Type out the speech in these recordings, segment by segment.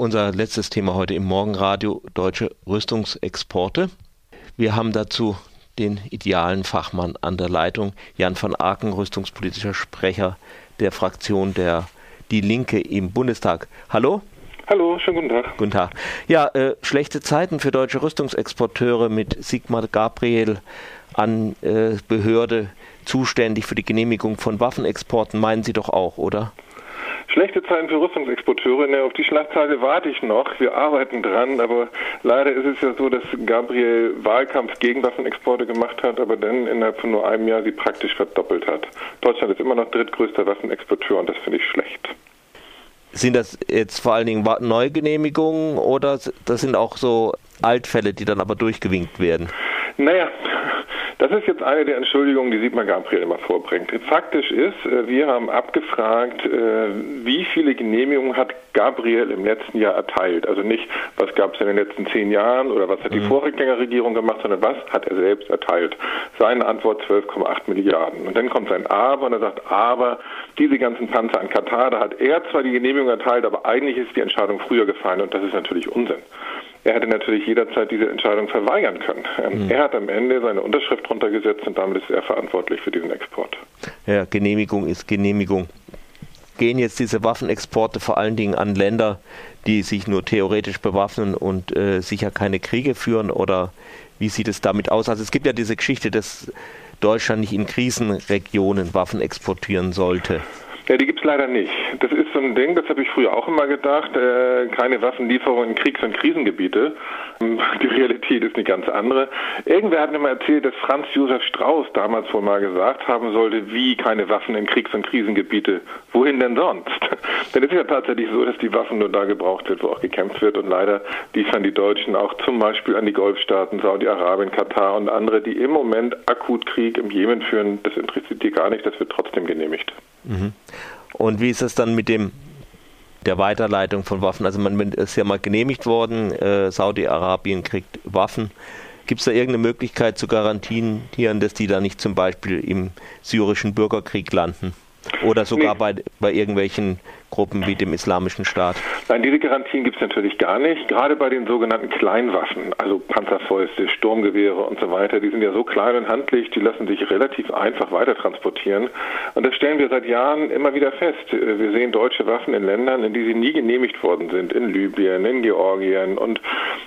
unser letztes Thema heute im Morgenradio, deutsche Rüstungsexporte. Wir haben dazu den idealen Fachmann an der Leitung, Jan van Aken, rüstungspolitischer Sprecher der Fraktion der Die Linke im Bundestag. Hallo? Hallo, schönen guten Tag. Guten Tag. Ja, äh, schlechte Zeiten für deutsche Rüstungsexporteure mit Sigmar Gabriel an äh, Behörde zuständig für die Genehmigung von Waffenexporten, meinen Sie doch auch, oder? Schlechte Zeiten für Rüstungsexporteure. Ne, auf die Schlagzeile warte ich noch. Wir arbeiten dran, aber leider ist es ja so, dass Gabriel Wahlkampf gegen Waffenexporte gemacht hat, aber dann innerhalb von nur einem Jahr sie praktisch verdoppelt hat. Deutschland ist immer noch drittgrößter Waffenexporteur und das finde ich schlecht. Sind das jetzt vor allen Dingen Neugenehmigungen oder das sind auch so Altfälle, die dann aber durchgewinkt werden? Naja, das ist jetzt eine der Entschuldigungen, die Sigmar Gabriel immer vorbringt. Faktisch ist, äh, wir haben abgefragt, äh, wie viele Genehmigungen hat Gabriel im letzten Jahr erteilt. Also nicht, was gab es in den letzten zehn Jahren oder was hat die mhm. Vorgängerregierung gemacht, sondern was hat er selbst erteilt. Seine Antwort 12,8 Milliarden. Und dann kommt sein Aber und er sagt, aber diese ganzen Panzer an Katar, da hat er zwar die Genehmigung erteilt, aber eigentlich ist die Entscheidung früher gefallen und das ist natürlich Unsinn. Er hätte natürlich jederzeit diese Entscheidung verweigern können. Ähm, mhm. Er hat am Ende seine Unterschrift drunter gesetzt und damit ist er verantwortlich für diesen Export. Ja, Genehmigung ist Genehmigung. Gehen jetzt diese Waffenexporte vor allen Dingen an Länder, die sich nur theoretisch bewaffnen und äh, sicher keine Kriege führen? Oder wie sieht es damit aus? Also es gibt ja diese Geschichte, dass Deutschland nicht in Krisenregionen Waffen exportieren sollte. Ja, die gibt es leider nicht. Das ist so ein Ding, das habe ich früher auch immer gedacht, äh, keine Waffenlieferung in Kriegs- und Krisengebiete. Die Realität ist eine ganz andere. Irgendwer hat mir mal erzählt, dass Franz Josef Strauß damals wohl mal gesagt haben sollte, wie keine Waffen in Kriegs- und Krisengebiete. Wohin denn sonst? denn es ist ja tatsächlich so, dass die Waffen nur da gebraucht wird, wo auch gekämpft wird. Und leider liefern die Deutschen auch zum Beispiel an die Golfstaaten, Saudi-Arabien, Katar und andere, die im Moment akut Krieg im Jemen führen. Das interessiert die gar nicht, das wird trotzdem genehmigt. Mhm. Und wie ist es dann mit dem der Weiterleitung von Waffen? Also man ist ja mal genehmigt worden, äh, Saudi-Arabien kriegt Waffen. Gibt es da irgendeine Möglichkeit zu garantieren, dass die da nicht zum Beispiel im syrischen Bürgerkrieg landen? Oder sogar nee. bei, bei irgendwelchen Gruppen wie dem Islamischen Staat? Nein, diese Garantien gibt es natürlich gar nicht. Gerade bei den sogenannten Kleinwaffen, also Panzerfäuste, Sturmgewehre und so weiter, die sind ja so klein und handlich, die lassen sich relativ einfach weiter transportieren. Und das stellen wir seit Jahren immer wieder fest. Wir sehen deutsche Waffen in Ländern, in die sie nie genehmigt worden sind, in Libyen, in Georgien. Und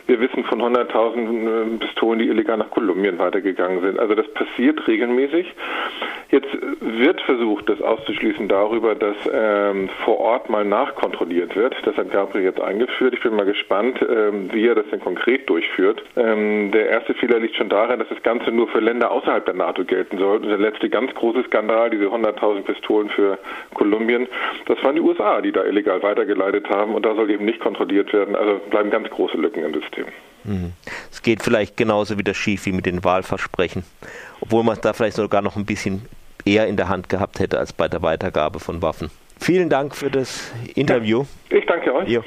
wir wissen von 100.000 äh, Pistolen, die illegal nach Kolumbien weitergegangen sind. Also das passiert regelmäßig. Jetzt wird versucht, das auszuschließen darüber, dass ähm, vor Ort mal nachkontrolliert wird. Das hat Gabriel jetzt eingeführt. Ich bin mal gespannt, ähm, wie er das denn konkret durchführt. Ähm, der erste Fehler liegt schon darin, dass das Ganze nur für Länder außerhalb der NATO gelten soll. Und der letzte ganz große Skandal, diese 100.000 Pistolen für Kolumbien, das waren die USA, die da illegal weitergeleitet haben. Und da soll eben nicht kontrolliert werden. Also bleiben ganz große Lücken im System. Mhm. Es geht vielleicht genauso wieder schief wie mit den Wahlversprechen, obwohl man da vielleicht sogar noch ein bisschen eher in der Hand gehabt hätte als bei der Weitergabe von Waffen. Vielen Dank für das Interview. Ja, ich danke euch. Jo.